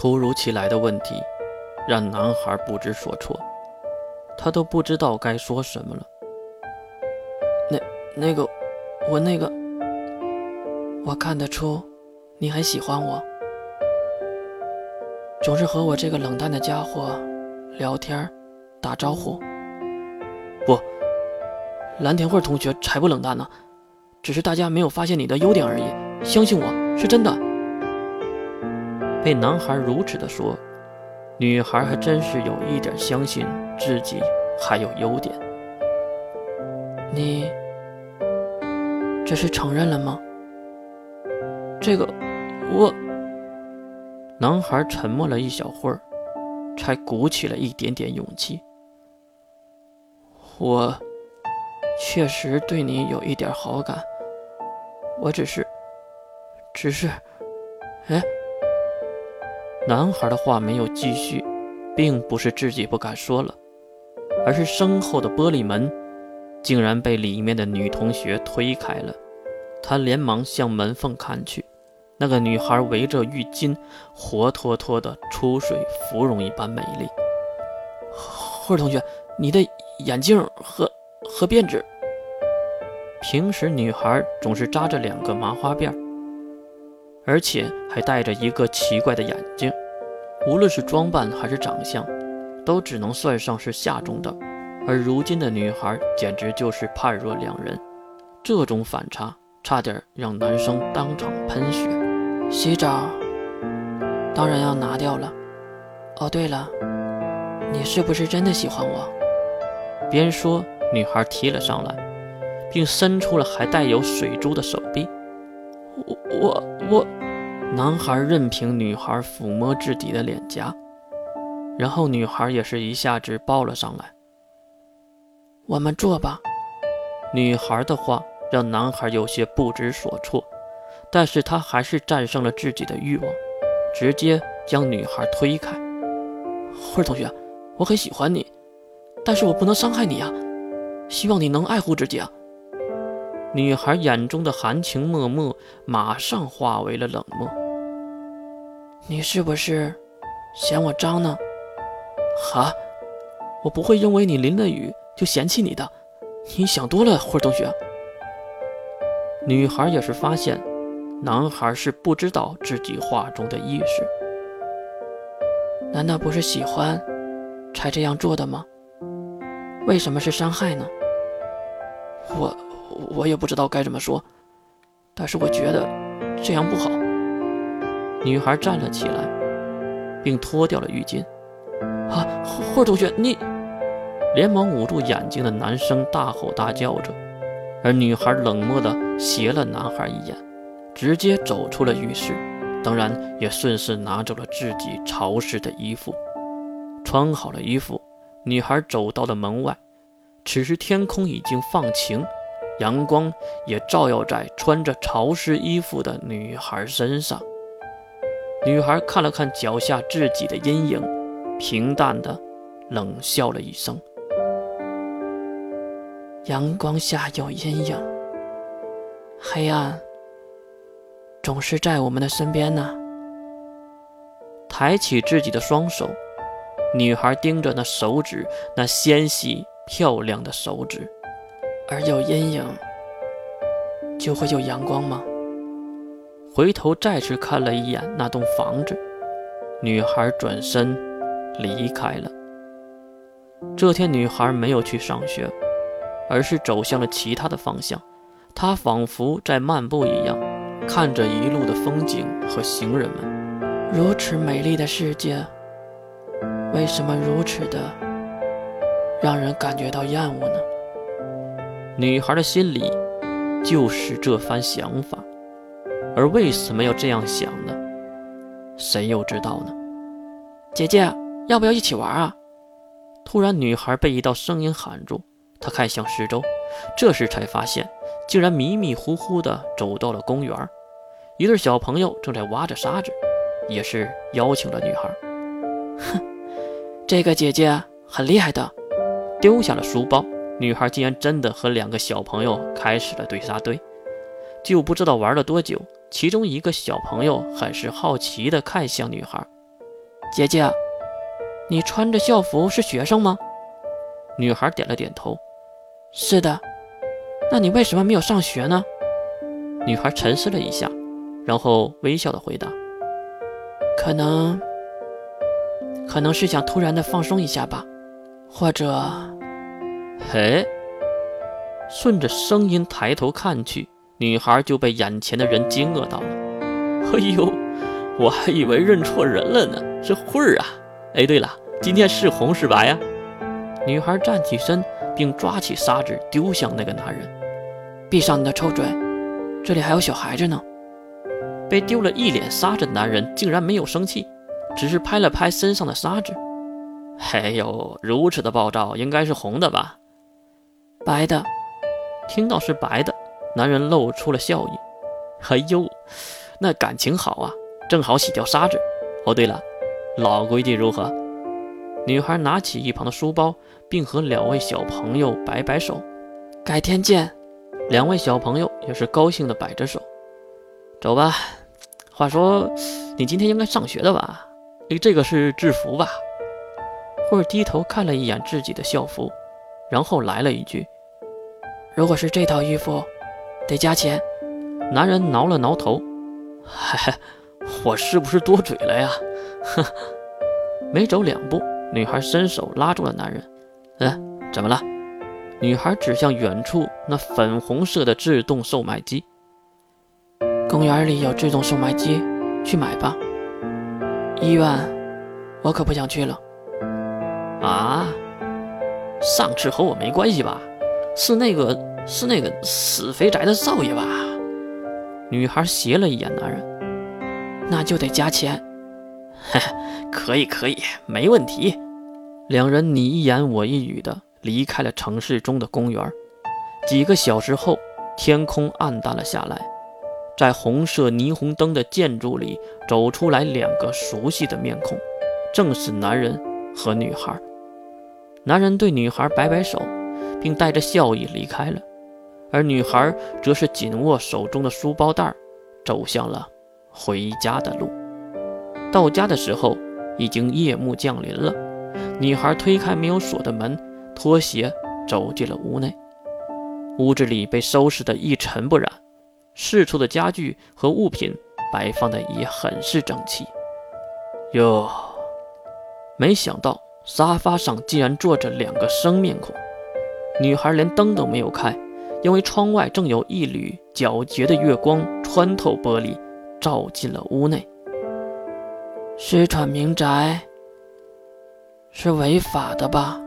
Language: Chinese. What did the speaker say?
突如其来的问题让男孩不知所措，他都不知道该说什么了。那那个，我那个，我看得出你很喜欢我，总是和我这个冷淡的家伙聊天、打招呼。不，蓝田慧同学才不冷淡呢，只是大家没有发现你的优点而已。相信我是真的。被男孩如此的说，女孩还真是有一点相信自己还有优点。你这是承认了吗？这个，我……男孩沉默了一小会儿，才鼓起了一点点勇气。我确实对你有一点好感，我只是……只是……哎。男孩的话没有继续，并不是自己不敢说了，而是身后的玻璃门竟然被里面的女同学推开了。他连忙向门缝看去，那个女孩围着浴巾，活脱脱的出水芙蓉一般美丽。慧儿同学，你的眼镜和和辫子，平时女孩总是扎着两个麻花辫儿。而且还戴着一个奇怪的眼睛，无论是装扮还是长相，都只能算上是下中等。而如今的女孩简直就是判若两人，这种反差差点让男生当场喷血。洗澡当然要拿掉了。哦，对了，你是不是真的喜欢我？边说，女孩提了上来，并伸出了还带有水珠的手臂。我我我，男孩任凭女孩抚摸自己的脸颊，然后女孩也是一下子抱了上来。我们坐吧。女孩的话让男孩有些不知所措，但是他还是战胜了自己的欲望，直接将女孩推开。慧儿同学，我很喜欢你，但是我不能伤害你啊，希望你能爱护自己啊。女孩眼中的含情脉脉马上化为了冷漠。你是不是嫌我脏呢？哈，我不会因为你淋了雨就嫌弃你的。你想多了，慧同学。女孩也是发现，男孩是不知道自己话中的意思。难道不是喜欢才这样做的吗？为什么是伤害呢？我。我也不知道该怎么说，但是我觉得这样不好。女孩站了起来，并脱掉了浴巾。啊，霍同学，你！连忙捂住眼睛的男生大吼大叫着，而女孩冷漠地斜了男孩一眼，直接走出了浴室，当然也顺势拿走了自己潮湿的衣服。穿好了衣服，女孩走到了门外。此时天空已经放晴。阳光也照耀在穿着潮湿衣服的女孩身上。女孩看了看脚下自己的阴影，平淡的冷笑了一声。阳光下有阴影，黑暗总是在我们的身边呢。抬起自己的双手，女孩盯着那手指，那纤细漂亮的手指。而有阴影，就会有阳光吗？回头再次看了一眼那栋房子，女孩转身离开了。这天，女孩没有去上学，而是走向了其他的方向。她仿佛在漫步一样，看着一路的风景和行人们。如此美丽的世界，为什么如此的让人感觉到厌恶呢？女孩的心里就是这番想法，而为什么要这样想呢？谁又知道呢？姐姐，要不要一起玩啊？突然，女孩被一道声音喊住，她看向四周，这时才发现，竟然迷迷糊糊地走到了公园。一对小朋友正在挖着沙子，也是邀请了女孩。哼，这个姐姐很厉害的，丢下了书包。女孩竟然真的和两个小朋友开始了对沙堆，就不知道玩了多久。其中一个小朋友很是好奇地看向女孩，姐姐，你穿着校服是学生吗？女孩点了点头。是的。那你为什么没有上学呢？女孩沉思了一下，然后微笑的回答：“可能，可能是想突然的放松一下吧，或者……嘿。”顺着声音抬头看去，女孩就被眼前的人惊愕到了。“哎呦，我还以为认错人了呢，是慧儿啊！哎，对了，今天是红是白呀？”女孩站起身，并抓起砂纸丢向那个男人。闭上你的臭嘴，这里还有小孩子呢。被丢了一脸沙子的男人竟然没有生气，只是拍了拍身上的沙子。哎呦，如此的暴躁，应该是红的吧？白的。听到是白的，男人露出了笑意。哎呦，那感情好啊，正好洗掉沙子。哦，对了，老规矩如何？女孩拿起一旁的书包，并和两位小朋友摆摆手，改天见。两位小朋友也是高兴的摆着手，走吧。话说，你今天应该上学的吧？哎，这个是制服吧？慧儿低头看了一眼自己的校服，然后来了一句：“如果是这套衣服，得加钱。”男人挠了挠头：“嗨，我是不是多嘴了呀？”呵，没走两步，女孩伸手拉住了男人：“嗯，怎么了？”女孩指向远处那粉红色的自动售卖机。公园里有自动售卖机，去买吧。医院，我可不想去了。啊，上次和我没关系吧？是那个，是那个死肥宅的少爷吧？女孩斜了一眼男人，那就得加钱。嘿，可以，可以，没问题。两人你一言我一语的。离开了城市中的公园，几个小时后，天空暗淡了下来，在红色霓虹灯的建筑里走出来两个熟悉的面孔，正是男人和女孩。男人对女孩摆摆手，并带着笑意离开了，而女孩则是紧握手中的书包袋，走向了回家的路。到家的时候，已经夜幕降临了。女孩推开没有锁的门。拖鞋走进了屋内，屋子里被收拾得一尘不染，四处的家具和物品摆放的也很是整齐。哟，没想到沙发上竟然坐着两个生面孔。女孩连灯都没有开，因为窗外正有一缕皎洁的月光穿透玻璃，照进了屋内。私闯民宅是违法的吧？